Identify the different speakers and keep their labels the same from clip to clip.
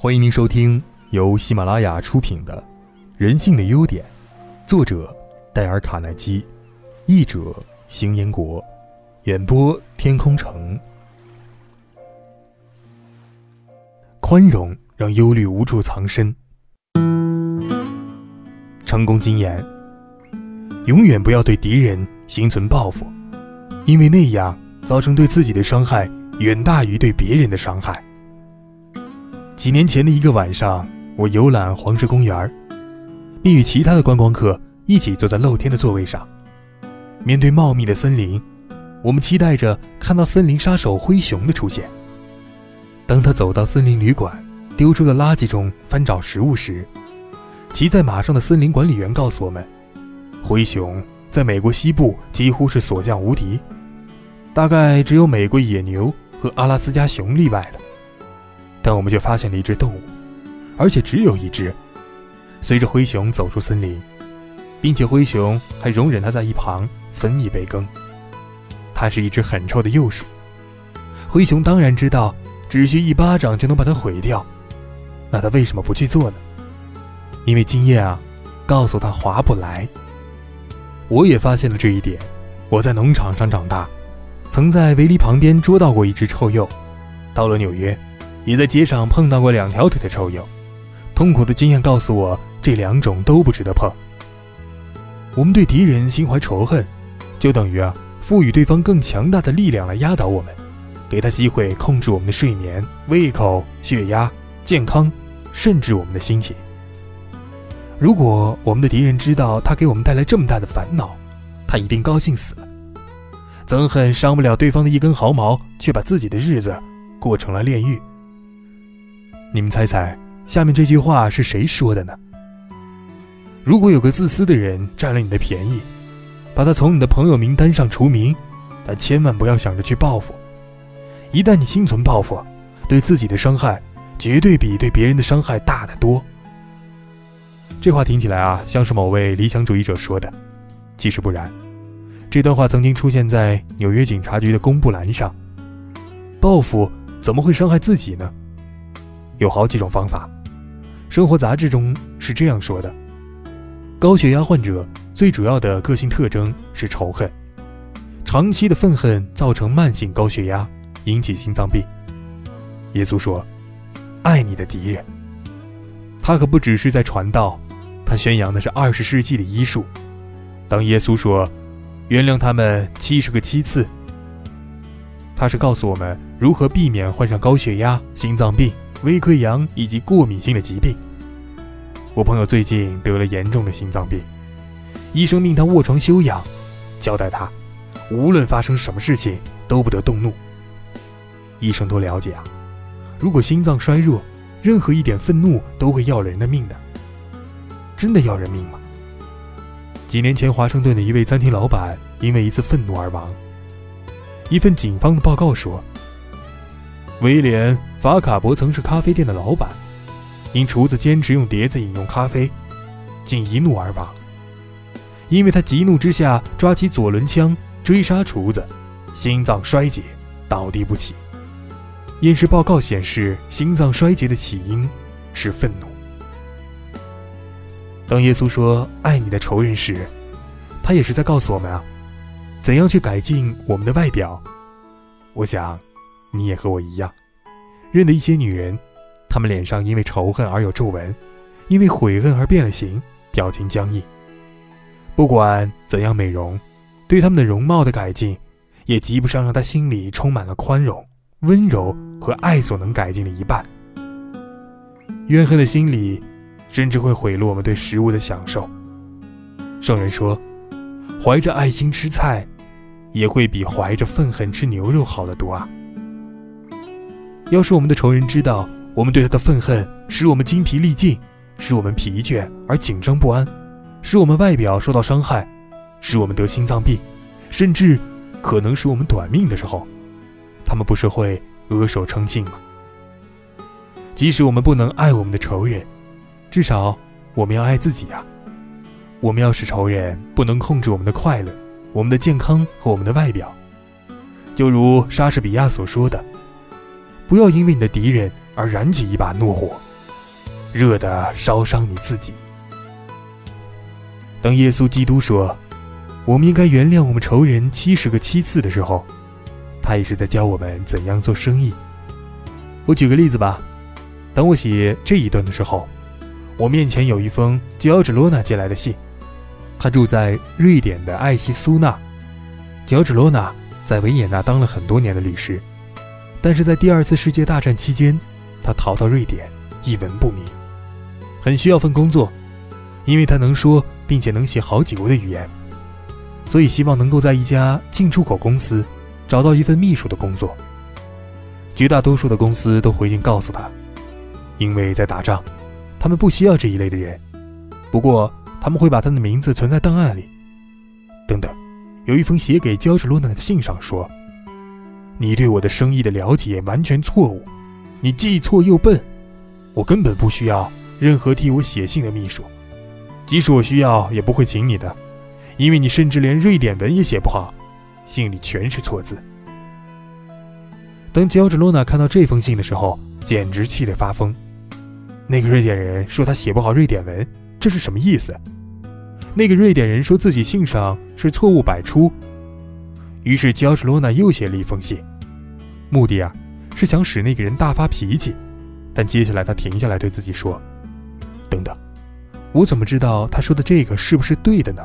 Speaker 1: 欢迎您收听由喜马拉雅出品的《人性的优点》，作者戴尔·卡耐基，译者邢彦国，演播天空城。宽容让忧虑无处藏身。成功经验：永远不要对敌人心存报复，因为那样造成对自己的伤害远大于对别人的伤害。几年前的一个晚上，我游览黄石公园，并与其他的观光客一起坐在露天的座位上。面对茂密的森林，我们期待着看到森林杀手灰熊的出现。当他走到森林旅馆，丢出的垃圾中翻找食物时，骑在马上的森林管理员告诉我们，灰熊在美国西部几乎是所向无敌，大概只有美国野牛和阿拉斯加熊例外了。但我们却发现了一只动物，而且只有一只。随着灰熊走出森林，并且灰熊还容忍它在一旁分一杯羹。它是一只很臭的幼鼠。灰熊当然知道，只需一巴掌就能把它毁掉。那它为什么不去做呢？因为经验啊，告诉他划不来。我也发现了这一点。我在农场上长大，曾在围篱旁边捉到过一只臭鼬。到了纽约。也在街上碰到过两条腿的臭鼬，痛苦的经验告诉我，这两种都不值得碰。我们对敌人心怀仇恨，就等于啊，赋予对方更强大的力量来压倒我们，给他机会控制我们的睡眠、胃口、血压、健康，甚至我们的心情。如果我们的敌人知道他给我们带来这么大的烦恼，他一定高兴死了。憎恨伤不了对方的一根毫毛，却把自己的日子过成了炼狱。你们猜猜，下面这句话是谁说的呢？如果有个自私的人占了你的便宜，把他从你的朋友名单上除名，但千万不要想着去报复。一旦你心存报复，对自己的伤害绝对比对别人的伤害大得多。这话听起来啊，像是某位理想主义者说的，其实不然。这段话曾经出现在纽约警察局的公布栏上。报复怎么会伤害自己呢？有好几种方法，生活杂志中是这样说的：高血压患者最主要的个性特征是仇恨，长期的愤恨造成慢性高血压，引起心脏病。耶稣说：“爱你的敌人。”他可不只是在传道，他宣扬的是二十世纪的医术。当耶稣说“原谅他们七十个七次”，他是告诉我们如何避免患上高血压、心脏病。胃溃疡以及过敏性的疾病。我朋友最近得了严重的心脏病，医生命他卧床休养，交代他无论发生什么事情都不得动怒。医生都了解啊，如果心脏衰弱，任何一点愤怒都会要了人的命的。真的要人命吗？几年前，华盛顿的一位餐厅老板因为一次愤怒而亡。一份警方的报告说。威廉·法卡伯曾是咖啡店的老板，因厨子坚持用碟子饮用咖啡，竟一怒而亡。因为他急怒之下抓起左轮枪追杀厨子，心脏衰竭，倒地不起。验尸报告显示，心脏衰竭的起因是愤怒。当耶稣说“爱你的仇人”时，他也是在告诉我们啊，怎样去改进我们的外表。我想。你也和我一样，认得一些女人，她们脸上因为仇恨而有皱纹，因为悔恨而变了形，表情僵硬。不管怎样美容，对她们的容貌的改进，也及不上让她心里充满了宽容、温柔和爱所能改进的一半。怨恨的心理，甚至会毁了我们对食物的享受。圣人说，怀着爱心吃菜，也会比怀着愤恨吃牛肉好得多啊。要是我们的仇人知道我们对他的愤恨使我们精疲力尽，使我们疲倦而紧张不安，使我们外表受到伤害，使我们得心脏病，甚至可能使我们短命的时候，他们不是会额手称庆吗？即使我们不能爱我们的仇人，至少我们要爱自己啊！我们要使仇人不能控制我们的快乐、我们的健康和我们的外表，就如莎士比亚所说的。不要因为你的敌人而燃起一把怒火，热的烧伤你自己。当耶稣基督说我们应该原谅我们仇人七十个七次的时候，他也是在教我们怎样做生意。我举个例子吧，当我写这一段的时候，我面前有一封乔治罗纳寄来的信，他住在瑞典的艾希苏纳。乔治罗纳在维也纳当了很多年的律师，但是在第二次世界大战期间，他逃到瑞典，一文不名，很需要份工作，因为他能说并且能写好几国的语言，所以希望能够在一家进出口公司找到一份秘书的工作。绝大多数的公司都回信告诉他，因为在打仗，他们不需要这一类的人，不过他们会把他的名字存在档案里，等等。有一封写给乔治·罗纳的信上说：“你对我的生意的了解完全错误，你既错又笨，我根本不需要任何替我写信的秘书，即使我需要也不会请你的，因为你甚至连瑞典文也写不好，信里全是错字。”当乔治·罗纳看到这封信的时候，简直气得发疯。那个瑞典人说他写不好瑞典文，这是什么意思？那个瑞典人说自己信上是错误百出，于是乔治罗纳又写了一封信，目的啊是想使那个人大发脾气。但接下来他停下来对自己说：“等等，我怎么知道他说的这个是不是对的呢？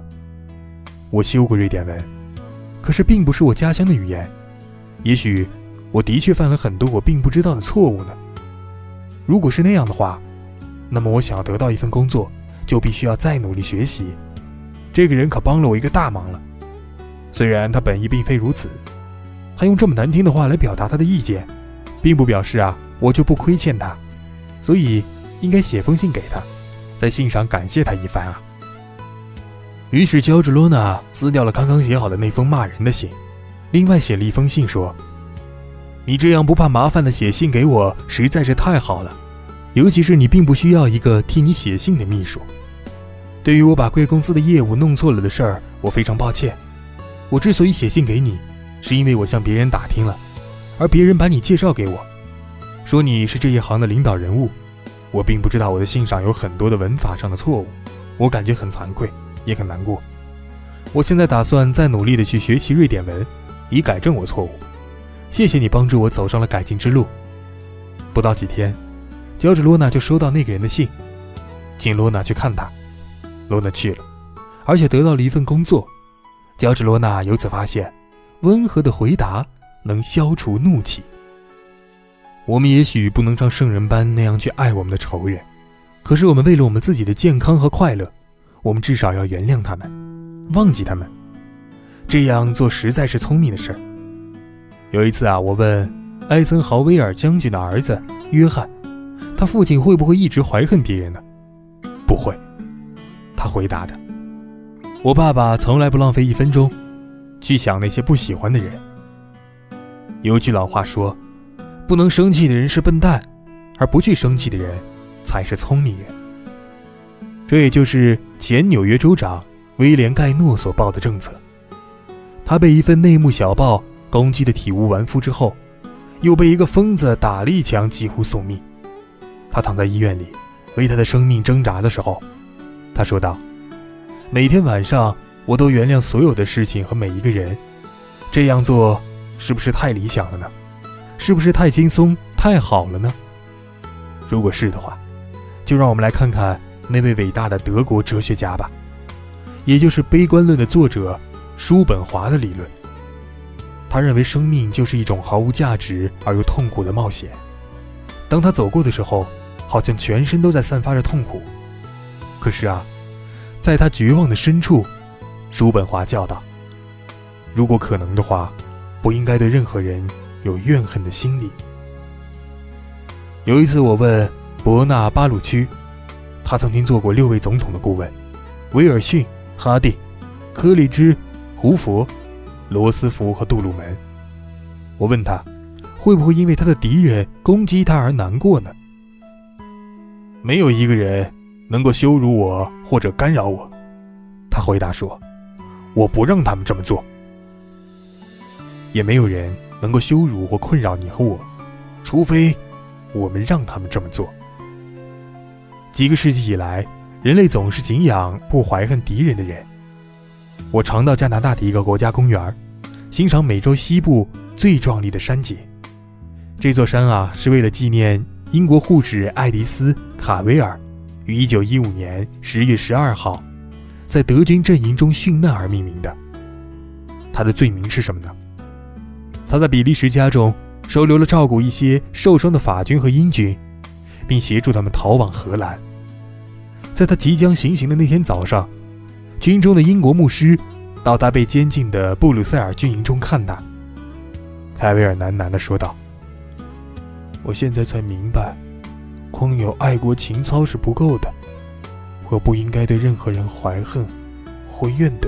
Speaker 1: 我修过瑞典文，可是并不是我家乡的语言，也许我的确犯了很多我并不知道的错误呢。如果是那样的话，那么我想要得到一份工作，就必须要再努力学习。”这个人可帮了我一个大忙了，虽然他本意并非如此，他用这么难听的话来表达他的意见，并不表示啊我就不亏欠他，所以应该写封信给他，在信上感谢他一番啊。于是乔治罗娜撕掉了刚刚写好的那封骂人的信，另外写了一封信说：“你这样不怕麻烦的写信给我实在是太好了，尤其是你并不需要一个替你写信的秘书。”对于我把贵公司的业务弄错了的事儿，我非常抱歉。我之所以写信给你，是因为我向别人打听了，而别人把你介绍给我，说你是这一行的领导人物。我并不知道我的信上有很多的文法上的错误，我感觉很惭愧，也很难过。我现在打算再努力的去学习瑞典文，以改正我错误。谢谢你帮助我走上了改进之路。不到几天，乔治·罗娜就收到那个人的信，请罗娜去看他。罗娜去了，而且得到了一份工作。乔治·罗娜由此发现，温和的回答能消除怒气。我们也许不能像圣人般那样去爱我们的仇人，可是我们为了我们自己的健康和快乐，我们至少要原谅他们，忘记他们。这样做实在是聪明的事儿。有一次啊，我问艾森豪威尔将军的儿子约翰，他父亲会不会一直怀恨别人呢？不会。他回答的：“我爸爸从来不浪费一分钟，去想那些不喜欢的人。有句老话说，不能生气的人是笨蛋，而不去生气的人才是聪明人。这也就是前纽约州长威廉·盖诺所报的政策。他被一份内幕小报攻击的体无完肤之后，又被一个疯子打了一枪，几乎送命。他躺在医院里，为他的生命挣扎的时候。”他说道：“每天晚上，我都原谅所有的事情和每一个人。这样做是不是太理想了呢？是不是太轻松、太好了呢？如果是的话，就让我们来看看那位伟大的德国哲学家吧，也就是悲观论的作者叔本华的理论。他认为生命就是一种毫无价值而又痛苦的冒险。当他走过的时候，好像全身都在散发着痛苦。”可是啊，在他绝望的深处，叔本华叫道：“如果可能的话，不应该对任何人有怨恨的心理。”有一次，我问伯纳巴鲁区，他曾经做过六位总统的顾问：威尔逊、哈蒂、柯立芝、胡佛、罗斯福和杜鲁门。我问他，会不会因为他的敌人攻击他而难过呢？没有一个人。能够羞辱我或者干扰我，他回答说：“我不让他们这么做。”也没有人能够羞辱或困扰你和我，除非我们让他们这么做。几个世纪以来，人类总是敬仰不怀恨敌人的人。我常到加拿大的一个国家公园，欣赏美洲西部最壮丽的山景。这座山啊，是为了纪念英国护士爱迪丝·卡维尔于1915年10月12号在德军阵营中殉难而命名的。他的罪名是什么呢？他在比利时家中收留了照顾一些受伤的法军和英军，并协助他们逃往荷兰。在他即将行刑的那天早上，军中的英国牧师到达被监禁的布鲁塞尔军营中看他。凯维尔喃喃地说道：“我现在才明白，光有爱国情操是不够的，我不应该对任何人怀恨或怨怼。”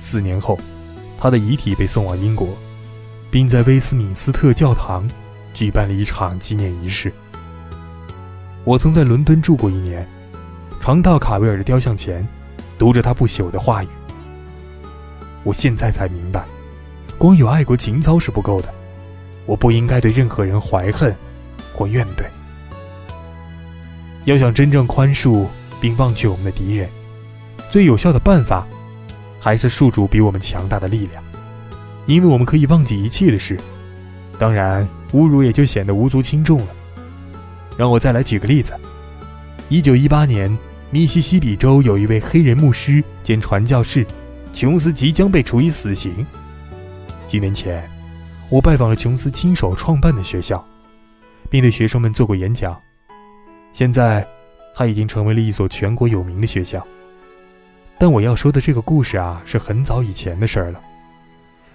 Speaker 1: 四年后。他的遗体被送往英国，并在威斯敏斯特教堂举办了一场纪念仪式。我曾在伦敦住过一年，常到卡维尔的雕像前，读着他不朽的话语。我现在才明白，光有爱国情操是不够的，我不应该对任何人怀恨或怨怼。要想真正宽恕并忘却我们的敌人，最有效的办法。还是宿主比我们强大的力量，因为我们可以忘记一切的事。当然，侮辱也就显得无足轻重了。让我再来举个例子：一九一八年，密西西比州有一位黑人牧师兼传教士，琼斯即将被处以死刑。几年前，我拜访了琼斯亲手创办的学校，并对学生们做过演讲。现在，他已经成为了一所全国有名的学校。但我要说的这个故事啊，是很早以前的事儿了。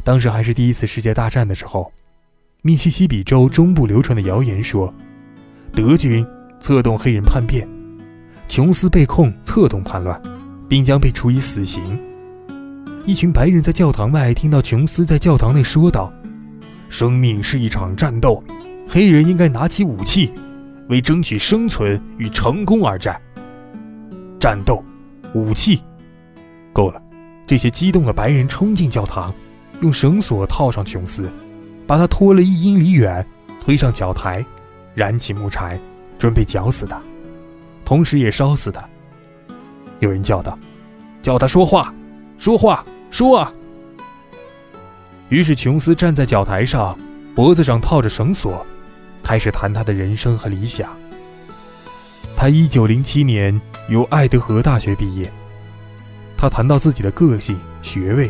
Speaker 1: 当时还是第一次世界大战的时候，密西西比州中部流传的谣言说，德军策动黑人叛变，琼斯被控策动叛乱，并将被处以死刑。一群白人在教堂外听到琼斯在教堂内说道：“生命是一场战斗，黑人应该拿起武器，为争取生存与成功而战。战斗，武器。”够了！这些激动的白人冲进教堂，用绳索套上琼斯，把他拖了一英里远，推上绞台，燃起木柴，准备绞死他，同时也烧死他。有人叫道：“叫他说话，说话，说啊！”于是琼斯站在绞台上，脖子上套着绳索，开始谈他的人生和理想。他1907年由爱德荷大学毕业。他谈到自己的个性、学位，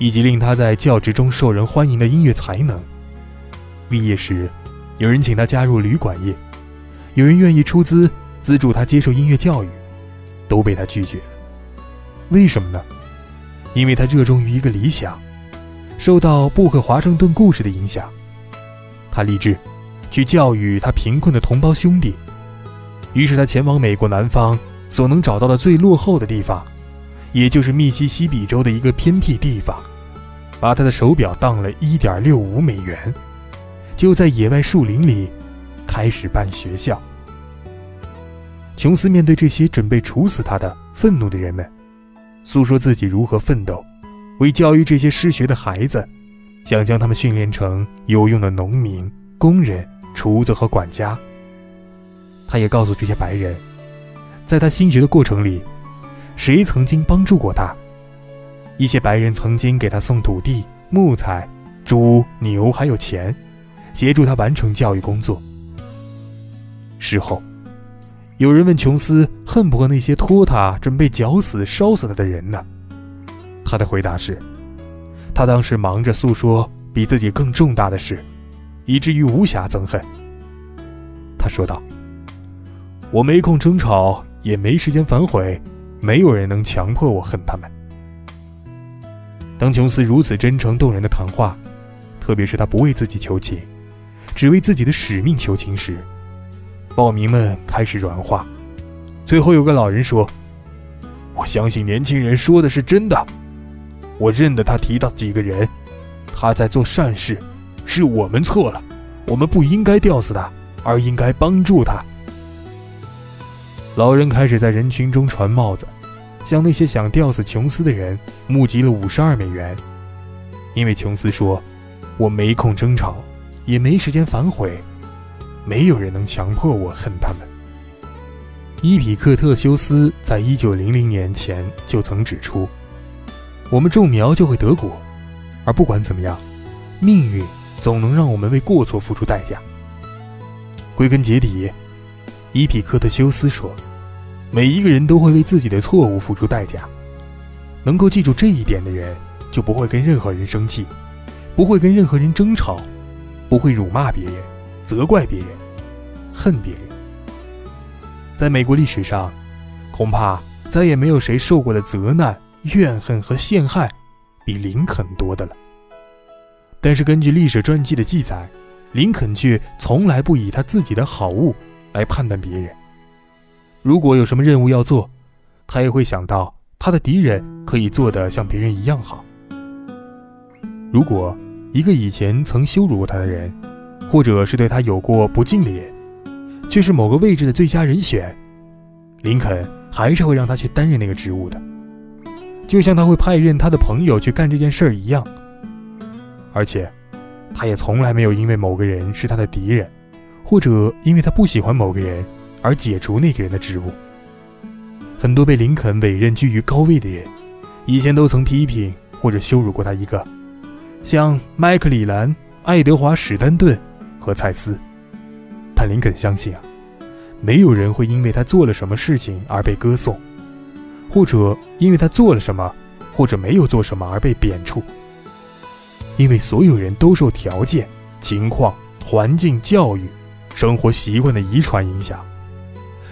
Speaker 1: 以及令他在教职中受人欢迎的音乐才能。毕业时，有人请他加入旅馆业，有人愿意出资资助他接受音乐教育，都被他拒绝了。为什么呢？因为他热衷于一个理想，受到布克华盛顿故事的影响，他立志去教育他贫困的同胞兄弟。于是他前往美国南方所能找到的最落后的地方。也就是密西西比州的一个偏僻地方，把他的手表当了一点六五美元，就在野外树林里开始办学校。琼斯面对这些准备处死他的愤怒的人们，诉说自己如何奋斗，为教育这些失学的孩子，想将他们训练成有用的农民、工人、厨子和管家。他也告诉这些白人，在他新学的过程里。谁曾经帮助过他？一些白人曾经给他送土地、木材、猪、牛，还有钱，协助他完成教育工作。事后，有人问琼斯恨不恨那些拖他、准备绞死、烧死他的人呢？他的回答是：他当时忙着诉说比自己更重大的事，以至于无暇憎恨。他说道：“我没空争吵，也没时间反悔。”没有人能强迫我恨他们。当琼斯如此真诚动人的谈话，特别是他不为自己求情，只为自己的使命求情时，报民们开始软化。最后有个老人说：“我相信年轻人说的是真的。我认得他提到几个人，他在做善事，是我们错了，我们不应该吊死他，而应该帮助他。”老人开始在人群中传帽子，向那些想吊死琼斯的人募集了五十二美元。因为琼斯说：“我没空争吵，也没时间反悔，没有人能强迫我恨他们。”伊比克特修斯在一九零零年前就曾指出：“我们种苗就会得果，而不管怎么样，命运总能让我们为过错付出代价。”归根结底，伊比克特修斯说：“每一个人都会为自己的错误付出代价。能够记住这一点的人，就不会跟任何人生气，不会跟任何人争吵，不会辱骂别人、责怪别人、恨别人。”在美国历史上，恐怕再也没有谁受过的责难、怨恨和陷害比林肯多的了。但是，根据历史传记的记载，林肯却从来不以他自己的好恶来判断别人。如果有什么任务要做，他也会想到他的敌人可以做得像别人一样好。如果一个以前曾羞辱过他的人，或者是对他有过不敬的人，却是某个位置的最佳人选，林肯还是会让他去担任那个职务的，就像他会派任他的朋友去干这件事儿一样。而且，他也从来没有因为某个人是他的敌人，或者因为他不喜欢某个人而解除那个人的职务。很多被林肯委任居于高位的人，以前都曾批评或者羞辱过他一个，像麦克里兰、爱德华史丹顿和蔡斯。但林肯相信啊，没有人会因为他做了什么事情而被歌颂，或者因为他做了什么或者没有做什么而被贬黜。因为所有人都受条件、情况、环境、教育、生活习惯的遗传影响，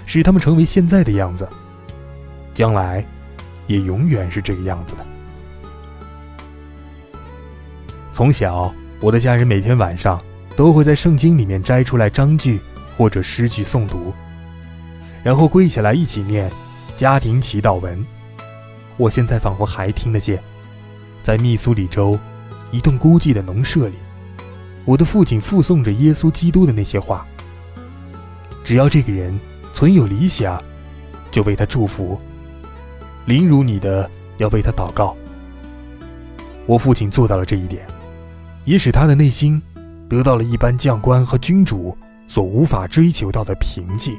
Speaker 1: 使他们成为现在的样子，将来也永远是这个样子的。从小，我的家人每天晚上。都会在圣经里面摘出来章句或者诗句诵读，然后跪下来一起念家庭祈祷文。我现在仿佛还听得见，在密苏里州一栋孤寂的农舍里，我的父亲附诵着耶稣基督的那些话。只要这个人存有理想，就为他祝福；凌辱你的，要为他祷告。我父亲做到了这一点，也使他的内心。得到了一般将官和君主所无法追求到的平静。